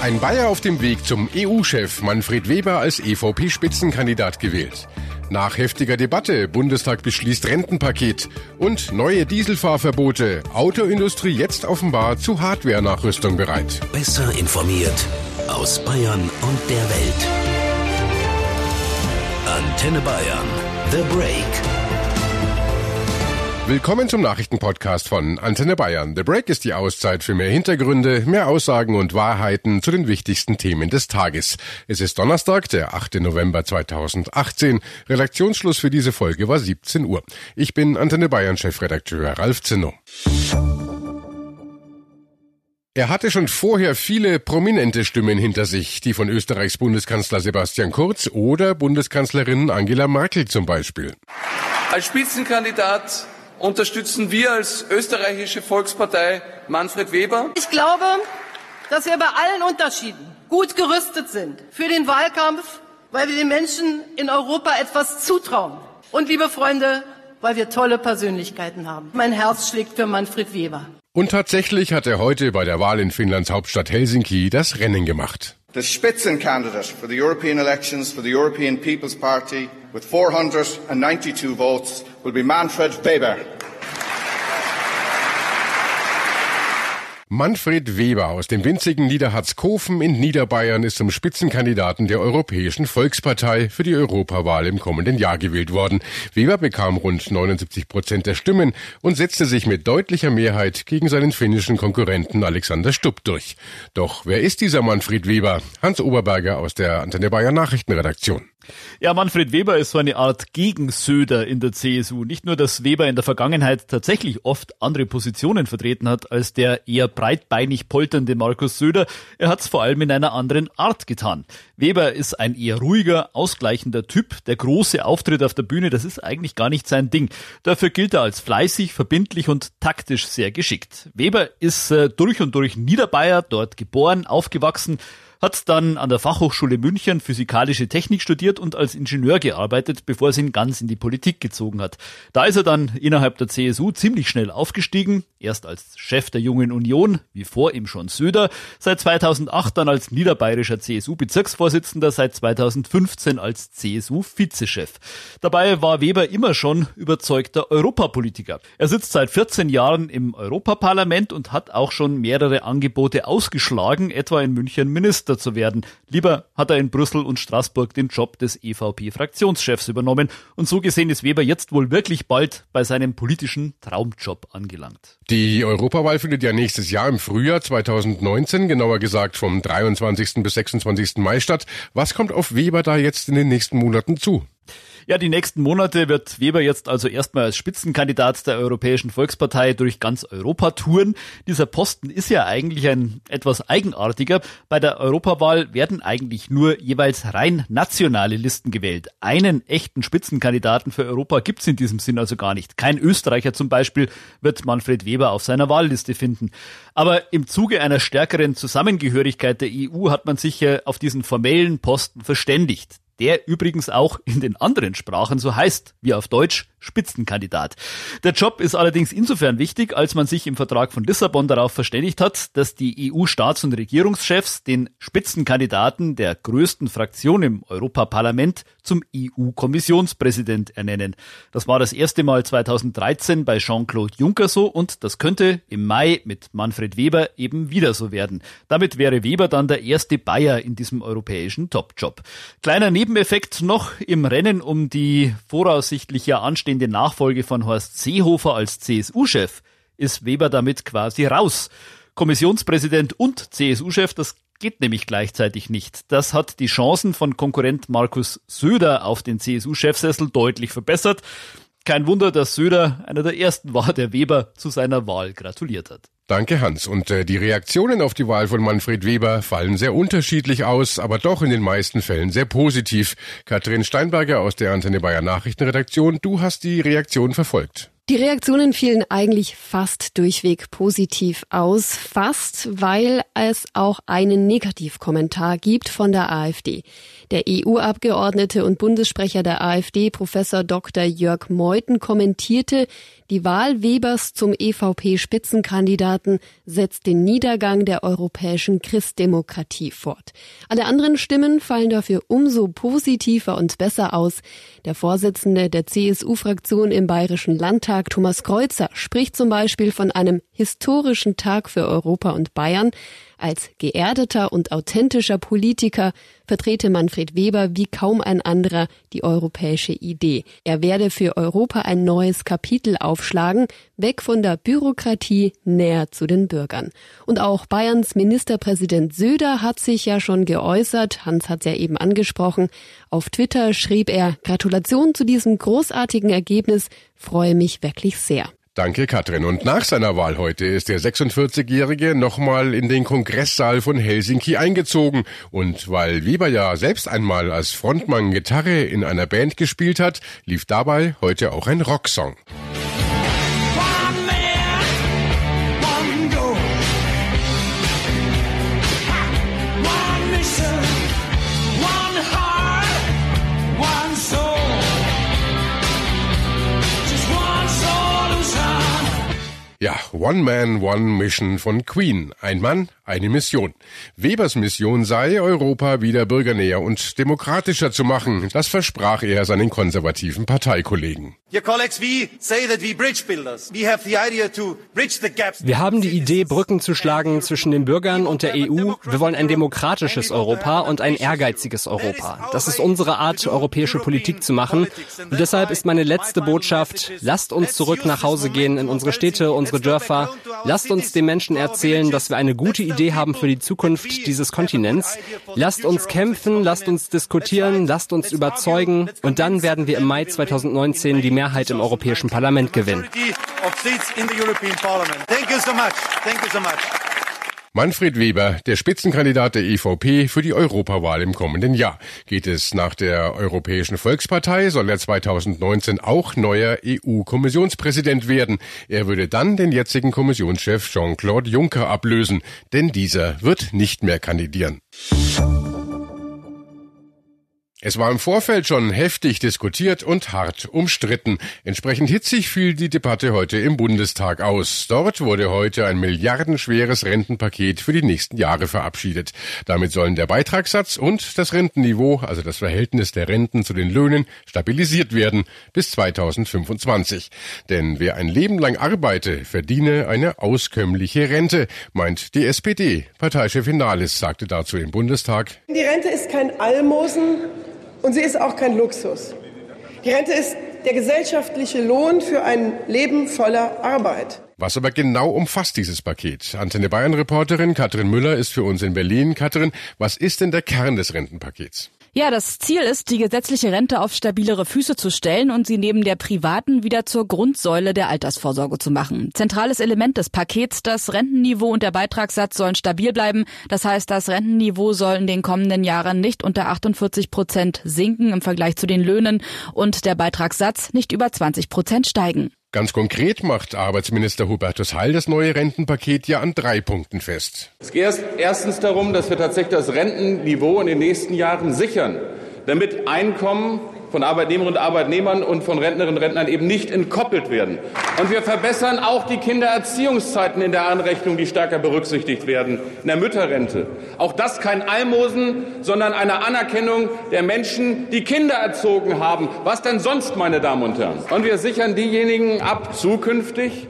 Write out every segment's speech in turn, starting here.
Ein Bayer auf dem Weg zum EU-Chef Manfred Weber als EVP-Spitzenkandidat gewählt. Nach heftiger Debatte, Bundestag beschließt Rentenpaket und neue Dieselfahrverbote. Autoindustrie jetzt offenbar zu Hardware-Nachrüstung bereit. Besser informiert aus Bayern und der Welt. Antenne Bayern. The Break. Willkommen zum Nachrichtenpodcast von Antenne Bayern. The Break ist die Auszeit für mehr Hintergründe, mehr Aussagen und Wahrheiten zu den wichtigsten Themen des Tages. Es ist Donnerstag, der 8. November 2018. Redaktionsschluss für diese Folge war 17 Uhr. Ich bin Antenne Bayern Chefredakteur Ralf Zinno. Er hatte schon vorher viele prominente Stimmen hinter sich, die von Österreichs Bundeskanzler Sebastian Kurz oder Bundeskanzlerin Angela Merkel zum Beispiel. Als Spitzenkandidat unterstützen wir als österreichische Volkspartei Manfred Weber. Ich glaube, dass wir bei allen Unterschieden gut gerüstet sind für den Wahlkampf, weil wir den Menschen in Europa etwas zutrauen. Und liebe Freunde, weil wir tolle Persönlichkeiten haben. Mein Herz schlägt für Manfred Weber. Und tatsächlich hat er heute bei der Wahl in Finnlands Hauptstadt Helsinki das Rennen gemacht. The Spitzencandidate for the European elections for the European People's Party with 492 votes will be Manfred Weber. Manfred Weber aus dem winzigen Niederharzkofen in Niederbayern ist zum Spitzenkandidaten der Europäischen Volkspartei für die Europawahl im kommenden Jahr gewählt worden. Weber bekam rund 79 Prozent der Stimmen und setzte sich mit deutlicher Mehrheit gegen seinen finnischen Konkurrenten Alexander Stubb durch. Doch wer ist dieser Manfred Weber? Hans Oberberger aus der Antenne Bayern Nachrichtenredaktion. Ja, Manfred Weber ist so eine Art Gegensöder in der CSU. Nicht nur, dass Weber in der Vergangenheit tatsächlich oft andere Positionen vertreten hat als der eher breitbeinig polternde Markus Söder, er hat es vor allem in einer anderen Art getan. Weber ist ein eher ruhiger, ausgleichender Typ. Der große Auftritt auf der Bühne, das ist eigentlich gar nicht sein Ding. Dafür gilt er als fleißig, verbindlich und taktisch sehr geschickt. Weber ist äh, durch und durch Niederbayer, dort geboren, aufgewachsen, hat dann an der Fachhochschule München physikalische Technik studiert und als Ingenieur gearbeitet, bevor es ihn ganz in die Politik gezogen hat. Da ist er dann innerhalb der CSU ziemlich schnell aufgestiegen, erst als Chef der Jungen Union, wie vor ihm schon Söder, seit 2008 dann als niederbayerischer CSU-Bezirksvorsitzender, seit 2015 als CSU-Vizechef. Dabei war Weber immer schon überzeugter Europapolitiker. Er sitzt seit 14 Jahren im Europaparlament und hat auch schon mehrere Angebote ausgeschlagen, etwa in München Minister zu werden. Lieber hat er in Brüssel und Straßburg den Job des EVP-Fraktionschefs übernommen. Und so gesehen ist Weber jetzt wohl wirklich bald bei seinem politischen Traumjob angelangt. Die Europawahl findet ja nächstes Jahr im Frühjahr 2019, genauer gesagt vom 23. bis 26. Mai statt. Was kommt auf Weber da jetzt in den nächsten Monaten zu? Ja, die nächsten Monate wird Weber jetzt also erstmal als Spitzenkandidat der Europäischen Volkspartei durch ganz Europa touren. Dieser Posten ist ja eigentlich ein etwas eigenartiger. Bei der Europawahl werden eigentlich nur jeweils rein nationale Listen gewählt. Einen echten Spitzenkandidaten für Europa gibt's in diesem Sinn also gar nicht. Kein Österreicher zum Beispiel wird Manfred Weber auf seiner Wahlliste finden. Aber im Zuge einer stärkeren Zusammengehörigkeit der EU hat man sich auf diesen formellen Posten verständigt der übrigens auch in den anderen Sprachen so heißt, wie auf Deutsch Spitzenkandidat. Der Job ist allerdings insofern wichtig, als man sich im Vertrag von Lissabon darauf verständigt hat, dass die EU-Staats- und Regierungschefs den Spitzenkandidaten der größten Fraktion im Europaparlament zum EU-Kommissionspräsident ernennen. Das war das erste Mal 2013 bei Jean-Claude Juncker so und das könnte im Mai mit Manfred Weber eben wieder so werden. Damit wäre Weber dann der erste Bayer in diesem europäischen Top-Job. Kleiner Neben Nebeneffekt noch im Rennen um die voraussichtlich ja anstehende Nachfolge von Horst Seehofer als CSU-Chef ist Weber damit quasi raus. Kommissionspräsident und CSU-Chef, das geht nämlich gleichzeitig nicht. Das hat die Chancen von Konkurrent Markus Söder auf den CSU-Chefsessel deutlich verbessert. Kein Wunder, dass Söder einer der ersten war, der Weber zu seiner Wahl gratuliert hat. Danke, Hans. Und äh, die Reaktionen auf die Wahl von Manfred Weber fallen sehr unterschiedlich aus, aber doch in den meisten Fällen sehr positiv. Katrin Steinberger aus der Antenne Bayern Nachrichtenredaktion, du hast die Reaktion verfolgt. Die Reaktionen fielen eigentlich fast durchweg positiv aus, fast, weil es auch einen Negativkommentar gibt von der AfD. Der EU-Abgeordnete und Bundessprecher der AfD, Professor Dr. Jörg Meuthen, kommentierte, die Wahl Webers zum EVP-Spitzenkandidaten setzt den Niedergang der europäischen Christdemokratie fort. Alle anderen Stimmen fallen dafür umso positiver und besser aus. Der Vorsitzende der CSU-Fraktion im Bayerischen Landtag, Thomas Kreuzer, spricht zum Beispiel von einem historischen Tag für Europa und Bayern. Als geerdeter und authentischer Politiker vertrete Manfred Weber wie kaum ein anderer die europäische Idee. Er werde für Europa ein neues Kapitel aufschlagen, weg von der Bürokratie, näher zu den Bürgern. Und auch Bayerns Ministerpräsident Söder hat sich ja schon geäußert, Hans hat es ja eben angesprochen. Auf Twitter schrieb er, Gratulation zu diesem großartigen Ergebnis, freue mich wirklich sehr. Danke, Katrin. Und nach seiner Wahl heute ist der 46-Jährige nochmal in den Kongresssaal von Helsinki eingezogen. Und weil Weber ja selbst einmal als Frontmann Gitarre in einer Band gespielt hat, lief dabei heute auch ein Rocksong. Ja, One Man, One Mission von Queen. Ein Mann, eine Mission. Webers Mission sei, Europa wieder bürgernäher und demokratischer zu machen. Das versprach er seinen konservativen Parteikollegen. Wir haben die Idee, Brücken zu schlagen zwischen den Bürgern und der EU. Wir wollen ein demokratisches Europa und ein ehrgeiziges Europa. Das ist unsere Art, europäische Politik zu machen. Und deshalb ist meine letzte Botschaft, lasst uns zurück nach Hause gehen in unsere Städte, unsere Dörfer. Lasst uns den Menschen erzählen, dass wir eine gute Idee haben für die Zukunft dieses Kontinents. Lasst uns kämpfen, lasst uns diskutieren, lasst uns überzeugen. Und dann werden wir im Mai 2019 die Mehrheit im Europäischen Parlament gewinnen. Manfred Weber, der Spitzenkandidat der EVP für die Europawahl im kommenden Jahr. Geht es nach der Europäischen Volkspartei, soll er 2019 auch neuer EU-Kommissionspräsident werden. Er würde dann den jetzigen Kommissionschef Jean-Claude Juncker ablösen, denn dieser wird nicht mehr kandidieren. Es war im Vorfeld schon heftig diskutiert und hart umstritten. Entsprechend hitzig fiel die Debatte heute im Bundestag aus. Dort wurde heute ein milliardenschweres Rentenpaket für die nächsten Jahre verabschiedet. Damit sollen der Beitragssatz und das Rentenniveau, also das Verhältnis der Renten zu den Löhnen, stabilisiert werden bis 2025. Denn wer ein Leben lang arbeite, verdiene eine auskömmliche Rente, meint die SPD. Parteichefin Nahles sagte dazu im Bundestag. Die Rente ist kein Almosen und sie ist auch kein Luxus. Die Rente ist der gesellschaftliche Lohn für ein Leben voller Arbeit. Was aber genau umfasst dieses Paket? Antenne Bayern Reporterin Katrin Müller ist für uns in Berlin. Katrin, was ist denn der Kern des Rentenpakets? Ja, das Ziel ist, die gesetzliche Rente auf stabilere Füße zu stellen und sie neben der privaten wieder zur Grundsäule der Altersvorsorge zu machen. Zentrales Element des Pakets, das Rentenniveau und der Beitragssatz sollen stabil bleiben. Das heißt, das Rentenniveau soll in den kommenden Jahren nicht unter 48 Prozent sinken im Vergleich zu den Löhnen und der Beitragssatz nicht über 20 Prozent steigen. Ganz konkret macht Arbeitsminister Hubertus Heil das neue Rentenpaket ja an drei Punkten fest. Es geht erstens darum, dass wir tatsächlich das Rentenniveau in den nächsten Jahren sichern, damit Einkommen von Arbeitnehmerinnen und Arbeitnehmern und von Rentnerinnen und Rentnern eben nicht entkoppelt werden. Und wir verbessern auch die Kindererziehungszeiten in der Anrechnung, die stärker berücksichtigt werden, in der Mütterrente. Auch das kein Almosen, sondern eine Anerkennung der Menschen, die Kinder erzogen haben. Was denn sonst, meine Damen und Herren? Und wir sichern diejenigen ab zukünftig,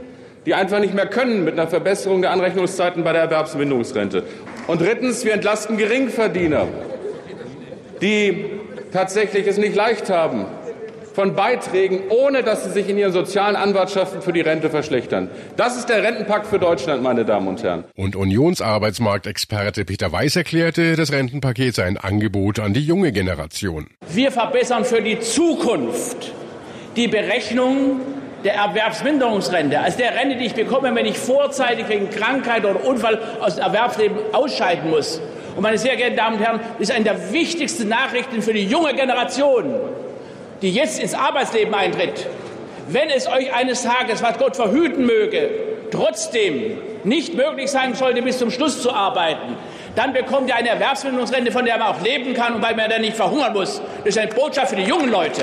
die einfach nicht mehr können mit einer Verbesserung der Anrechnungszeiten bei der Erwerbsminderungsrente. Und drittens, wir entlasten Geringverdiener, die tatsächlich es nicht leicht haben, von Beiträgen, ohne dass sie sich in ihren sozialen Anwartschaften für die Rente verschlechtern. Das ist der Rentenpakt für Deutschland, meine Damen und Herren. Und Unionsarbeitsmarktexperte Peter Weiß erklärte, das Rentenpaket sei ein Angebot an die junge Generation. Wir verbessern für die Zukunft die Berechnung der Erwerbsminderungsrente, also der Rente, die ich bekomme, wenn ich vorzeitig wegen Krankheit oder Unfall aus dem Erwerbsleben ausscheiden muss. Und meine sehr geehrten Damen und Herren, das ist eine der wichtigsten Nachrichten für die junge Generation, die jetzt ins Arbeitsleben eintritt. wenn es euch eines Tages, was Gott verhüten möge, trotzdem nicht möglich sein sollte, bis zum Schluss zu arbeiten, dann bekommt ihr eine Erwerbsminderungsrente, von der man auch leben kann und weil man dann nicht verhungern muss. Das ist eine Botschaft für die jungen Leute.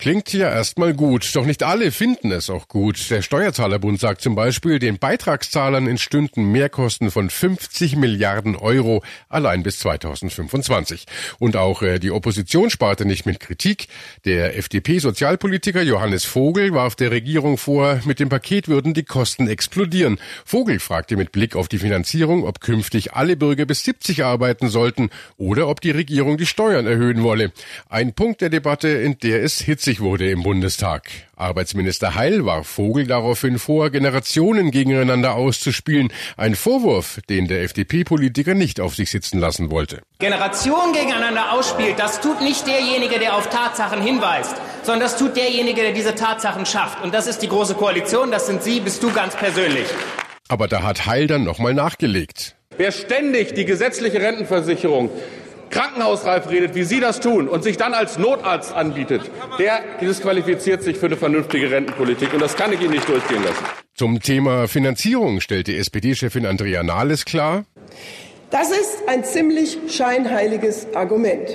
Klingt ja erstmal gut, doch nicht alle finden es auch gut. Der Steuerzahlerbund sagt zum Beispiel, den Beitragszahlern entstünden Mehrkosten von 50 Milliarden Euro allein bis 2025. Und auch äh, die Opposition sparte nicht mit Kritik. Der FDP-Sozialpolitiker Johannes Vogel warf der Regierung vor, mit dem Paket würden die Kosten explodieren. Vogel fragte mit Blick auf die Finanzierung, ob künftig alle Bürger bis 70 arbeiten sollten oder ob die Regierung die Steuern erhöhen wolle. Ein Punkt der Debatte, in der es hitzig hitzig wurde im Bundestag. Arbeitsminister Heil warf Vogel daraufhin vor, Generationen gegeneinander auszuspielen. Ein Vorwurf, den der FDP-Politiker nicht auf sich sitzen lassen wollte. Generationen gegeneinander ausspielt, das tut nicht derjenige, der auf Tatsachen hinweist, sondern das tut derjenige, der diese Tatsachen schafft. Und das ist die Große Koalition, das sind Sie, bist du ganz persönlich. Aber da hat Heil dann nochmal nachgelegt. Wer ständig die gesetzliche Rentenversicherung krankenhausreif redet, wie Sie das tun, und sich dann als Notarzt anbietet, der disqualifiziert sich für eine vernünftige Rentenpolitik. Und das kann ich Ihnen nicht durchgehen lassen. Zum Thema Finanzierung stellte SPD-Chefin Andrea Nahles klar. Das ist ein ziemlich scheinheiliges Argument.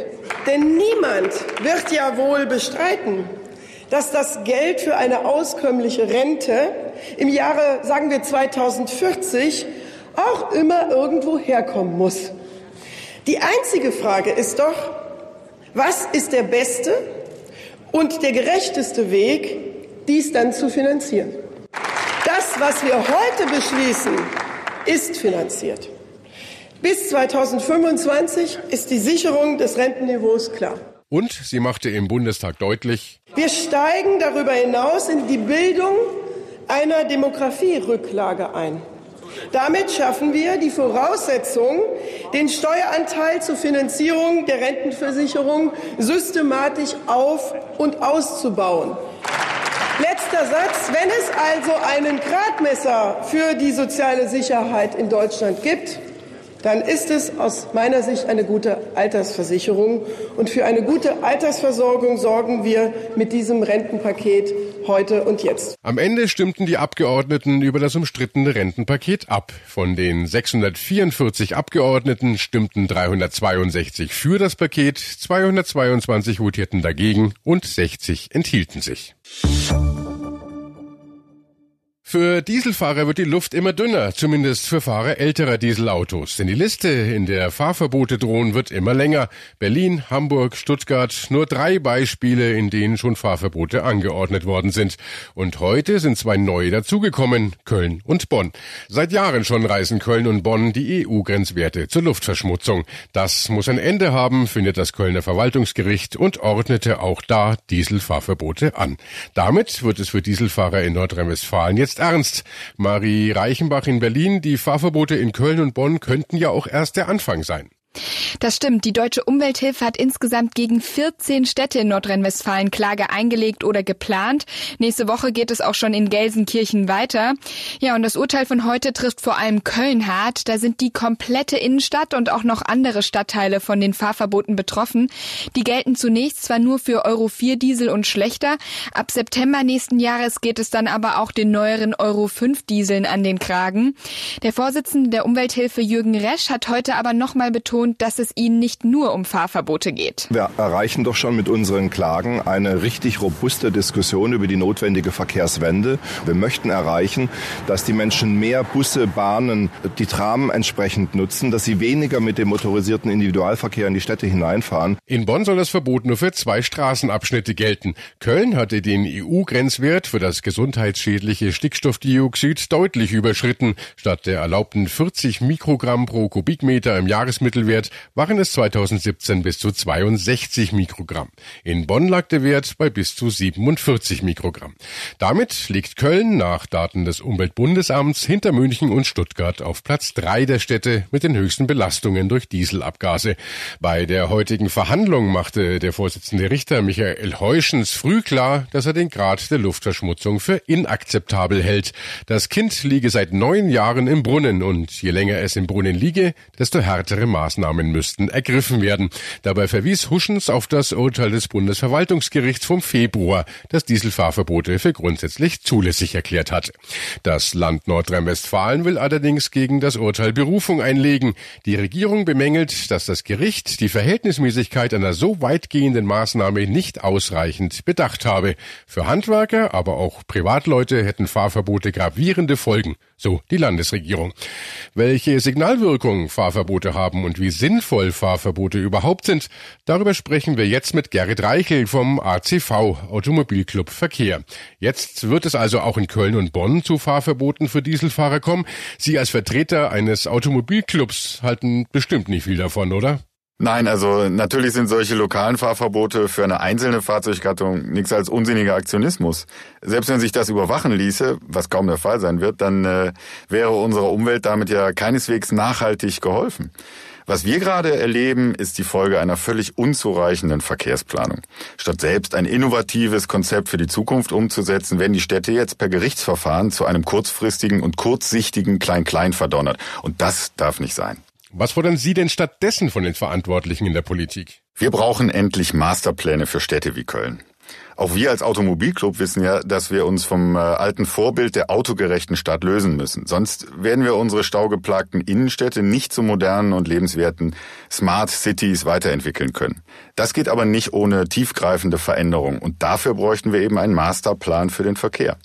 Denn niemand wird ja wohl bestreiten, dass das Geld für eine auskömmliche Rente im Jahre, sagen wir 2040, auch immer irgendwo herkommen muss. Die einzige Frage ist doch, was ist der beste und der gerechteste Weg, dies dann zu finanzieren? Das, was wir heute beschließen, ist finanziert. Bis 2025 ist die Sicherung des Rentenniveaus klar. Und sie machte im Bundestag deutlich, wir steigen darüber hinaus in die Bildung einer Demografierücklage ein. Damit schaffen wir die Voraussetzung, den Steueranteil zur Finanzierung der Rentenversicherung systematisch auf und auszubauen. Letzter Satz. Wenn es also einen Gradmesser für die soziale Sicherheit in Deutschland gibt, dann ist es aus meiner Sicht eine gute Altersversicherung. Und für eine gute Altersversorgung sorgen wir mit diesem Rentenpaket heute und jetzt. Am Ende stimmten die Abgeordneten über das umstrittene Rentenpaket ab. Von den 644 Abgeordneten stimmten 362 für das Paket, 222 votierten dagegen und 60 enthielten sich. Für Dieselfahrer wird die Luft immer dünner, zumindest für Fahrer älterer Dieselautos. Denn die Liste, in der Fahrverbote drohen, wird immer länger. Berlin, Hamburg, Stuttgart, nur drei Beispiele, in denen schon Fahrverbote angeordnet worden sind. Und heute sind zwei neue dazugekommen, Köln und Bonn. Seit Jahren schon reißen Köln und Bonn die EU-Grenzwerte zur Luftverschmutzung. Das muss ein Ende haben, findet das Kölner Verwaltungsgericht und ordnete auch da Dieselfahrverbote an. Damit wird es für Dieselfahrer in Nordrhein-Westfalen jetzt ernst. Marie Reichenbach in Berlin, die Fahrverbote in Köln und Bonn könnten ja auch erst der Anfang sein. Das stimmt. Die Deutsche Umwelthilfe hat insgesamt gegen 14 Städte in Nordrhein-Westfalen Klage eingelegt oder geplant. Nächste Woche geht es auch schon in Gelsenkirchen weiter. Ja, und das Urteil von heute trifft vor allem Köln hart. Da sind die komplette Innenstadt und auch noch andere Stadtteile von den Fahrverboten betroffen. Die gelten zunächst zwar nur für Euro 4 Diesel und schlechter. Ab September nächsten Jahres geht es dann aber auch den neueren Euro 5 Dieseln an den Kragen. Der Vorsitzende der Umwelthilfe Jürgen Resch hat heute aber nochmal betont, betont, dass es ihnen nicht nur um Fahrverbote geht. Wir erreichen doch schon mit unseren Klagen eine richtig robuste Diskussion über die notwendige Verkehrswende. Wir möchten erreichen, dass die Menschen mehr Busse, Bahnen, die Tram entsprechend nutzen, dass sie weniger mit dem motorisierten Individualverkehr in die Städte hineinfahren. In Bonn soll das Verbot nur für zwei Straßenabschnitte gelten. Köln hatte den EU-Grenzwert für das gesundheitsschädliche Stickstoffdioxid deutlich überschritten. Statt der erlaubten 40 Mikrogramm pro Kubikmeter im Jahresmittelwert Wert waren es 2017 bis zu 62 Mikrogramm. In Bonn lag der Wert bei bis zu 47 Mikrogramm. Damit liegt Köln nach Daten des Umweltbundesamts hinter München und Stuttgart auf Platz drei der Städte mit den höchsten Belastungen durch Dieselabgase. Bei der heutigen Verhandlung machte der Vorsitzende Richter Michael Heuschens früh klar, dass er den Grad der Luftverschmutzung für inakzeptabel hält. Das Kind liege seit neun Jahren im Brunnen und je länger es im Brunnen liege, desto härtere Maßnahmen Maßnahmen müssten ergriffen werden. Dabei verwies Huschens auf das Urteil des Bundesverwaltungsgerichts vom Februar, das Dieselfahrverbote für grundsätzlich zulässig erklärt hat. Das Land Nordrhein-Westfalen will allerdings gegen das Urteil Berufung einlegen. Die Regierung bemängelt, dass das Gericht die Verhältnismäßigkeit einer so weitgehenden Maßnahme nicht ausreichend bedacht habe. Für Handwerker, aber auch Privatleute hätten Fahrverbote gravierende Folgen, so die Landesregierung. Welche Signalwirkung Fahrverbote haben und wie sinnvoll Fahrverbote überhaupt sind, darüber sprechen wir jetzt mit Gerrit Reichel vom ACV Automobilclub Verkehr. Jetzt wird es also auch in Köln und Bonn zu Fahrverboten für Dieselfahrer kommen. Sie als Vertreter eines Automobilclubs halten bestimmt nicht viel davon, oder? Nein, also natürlich sind solche lokalen Fahrverbote für eine einzelne Fahrzeuggattung nichts als unsinniger Aktionismus. Selbst wenn sich das überwachen ließe, was kaum der Fall sein wird, dann äh, wäre unserer Umwelt damit ja keineswegs nachhaltig geholfen. Was wir gerade erleben, ist die Folge einer völlig unzureichenden Verkehrsplanung. Statt selbst ein innovatives Konzept für die Zukunft umzusetzen, werden die Städte jetzt per Gerichtsverfahren zu einem kurzfristigen und kurzsichtigen Klein-Klein verdonnert. Und das darf nicht sein. Was fordern Sie denn stattdessen von den Verantwortlichen in der Politik? Wir brauchen endlich Masterpläne für Städte wie Köln. Auch wir als Automobilclub wissen ja, dass wir uns vom äh, alten Vorbild der autogerechten Stadt lösen müssen. Sonst werden wir unsere staugeplagten Innenstädte nicht zu modernen und lebenswerten Smart Cities weiterentwickeln können. Das geht aber nicht ohne tiefgreifende Veränderungen. Und dafür bräuchten wir eben einen Masterplan für den Verkehr.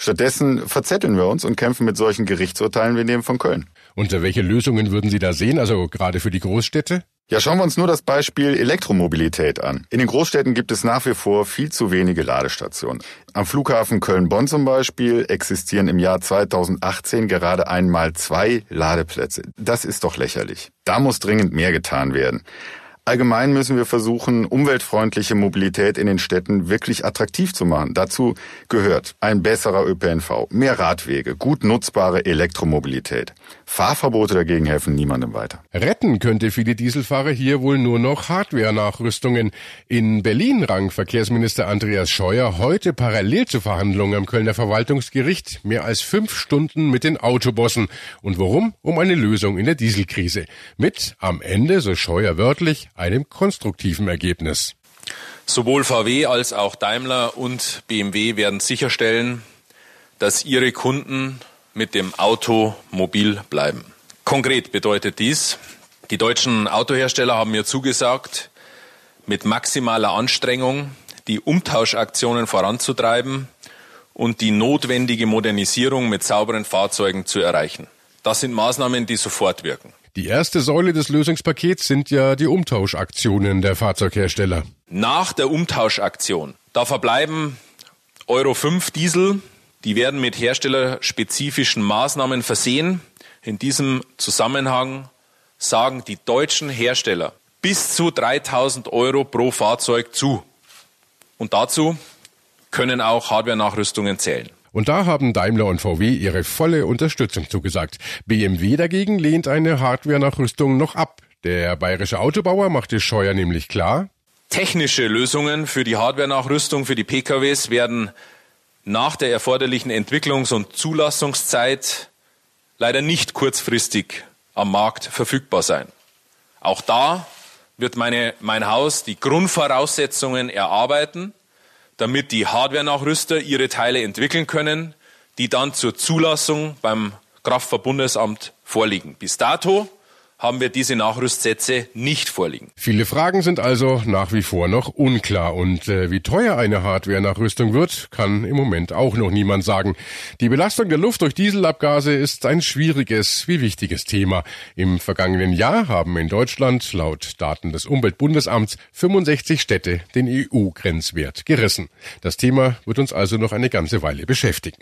Stattdessen verzetteln wir uns und kämpfen mit solchen Gerichtsurteilen wie dem von Köln. Und welche Lösungen würden Sie da sehen, also gerade für die Großstädte? Ja, schauen wir uns nur das Beispiel Elektromobilität an. In den Großstädten gibt es nach wie vor viel zu wenige Ladestationen. Am Flughafen Köln-Bonn zum Beispiel existieren im Jahr 2018 gerade einmal zwei Ladeplätze. Das ist doch lächerlich. Da muss dringend mehr getan werden. Allgemein müssen wir versuchen, umweltfreundliche Mobilität in den Städten wirklich attraktiv zu machen. Dazu gehört ein besserer ÖPNV, mehr Radwege, gut nutzbare Elektromobilität. Fahrverbote dagegen helfen niemandem weiter. Retten könnte viele Dieselfahrer hier wohl nur noch Hardware-Nachrüstungen. In Berlin rang Verkehrsminister Andreas Scheuer heute parallel zu Verhandlungen am Kölner Verwaltungsgericht mehr als fünf Stunden mit den Autobossen. Und warum? Um eine Lösung in der Dieselkrise. Mit am Ende, so Scheuer wörtlich, einem konstruktiven Ergebnis. Sowohl VW als auch Daimler und BMW werden sicherstellen, dass ihre Kunden mit dem Auto mobil bleiben. Konkret bedeutet dies, die deutschen Autohersteller haben mir zugesagt, mit maximaler Anstrengung die Umtauschaktionen voranzutreiben und die notwendige Modernisierung mit sauberen Fahrzeugen zu erreichen. Das sind Maßnahmen, die sofort wirken. Die erste Säule des Lösungspakets sind ja die Umtauschaktionen der Fahrzeughersteller. Nach der Umtauschaktion, da verbleiben Euro 5 Diesel, die werden mit herstellerspezifischen Maßnahmen versehen. In diesem Zusammenhang sagen die deutschen Hersteller bis zu 3000 Euro pro Fahrzeug zu. Und dazu können auch Hardware-Nachrüstungen zählen. Und da haben Daimler und VW ihre volle Unterstützung zugesagt. BMW dagegen lehnt eine Hardware-Nachrüstung noch ab. Der bayerische Autobauer machte Scheuer nämlich klar. Technische Lösungen für die Hardware-Nachrüstung für die PKWs werden nach der erforderlichen Entwicklungs- und Zulassungszeit leider nicht kurzfristig am Markt verfügbar sein. Auch da wird meine, mein Haus die Grundvoraussetzungen erarbeiten damit die Hardware-Nachrüster ihre Teile entwickeln können, die dann zur Zulassung beim Kraftverbundesamt vorliegen. Bis dato haben wir diese Nachrüstsätze nicht vorliegen. Viele Fragen sind also nach wie vor noch unklar und äh, wie teuer eine Hardware-Nachrüstung wird, kann im Moment auch noch niemand sagen. Die Belastung der Luft durch Dieselabgase ist ein schwieriges wie wichtiges Thema. Im vergangenen Jahr haben in Deutschland laut Daten des Umweltbundesamts 65 Städte den EU-Grenzwert gerissen. Das Thema wird uns also noch eine ganze Weile beschäftigen.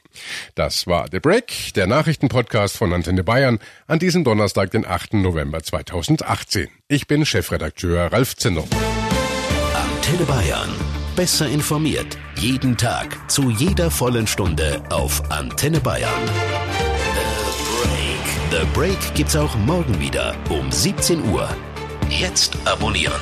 Das war The Break, der Nachrichtenpodcast von Antenne Bayern an diesem Donnerstag, den 8. November. November 2018. Ich bin Chefredakteur Ralf Zinno. Antenne Bayern. Besser informiert. Jeden Tag. Zu jeder vollen Stunde auf Antenne Bayern. The Break. The Break gibt's auch morgen wieder um 17 Uhr. Jetzt abonnieren.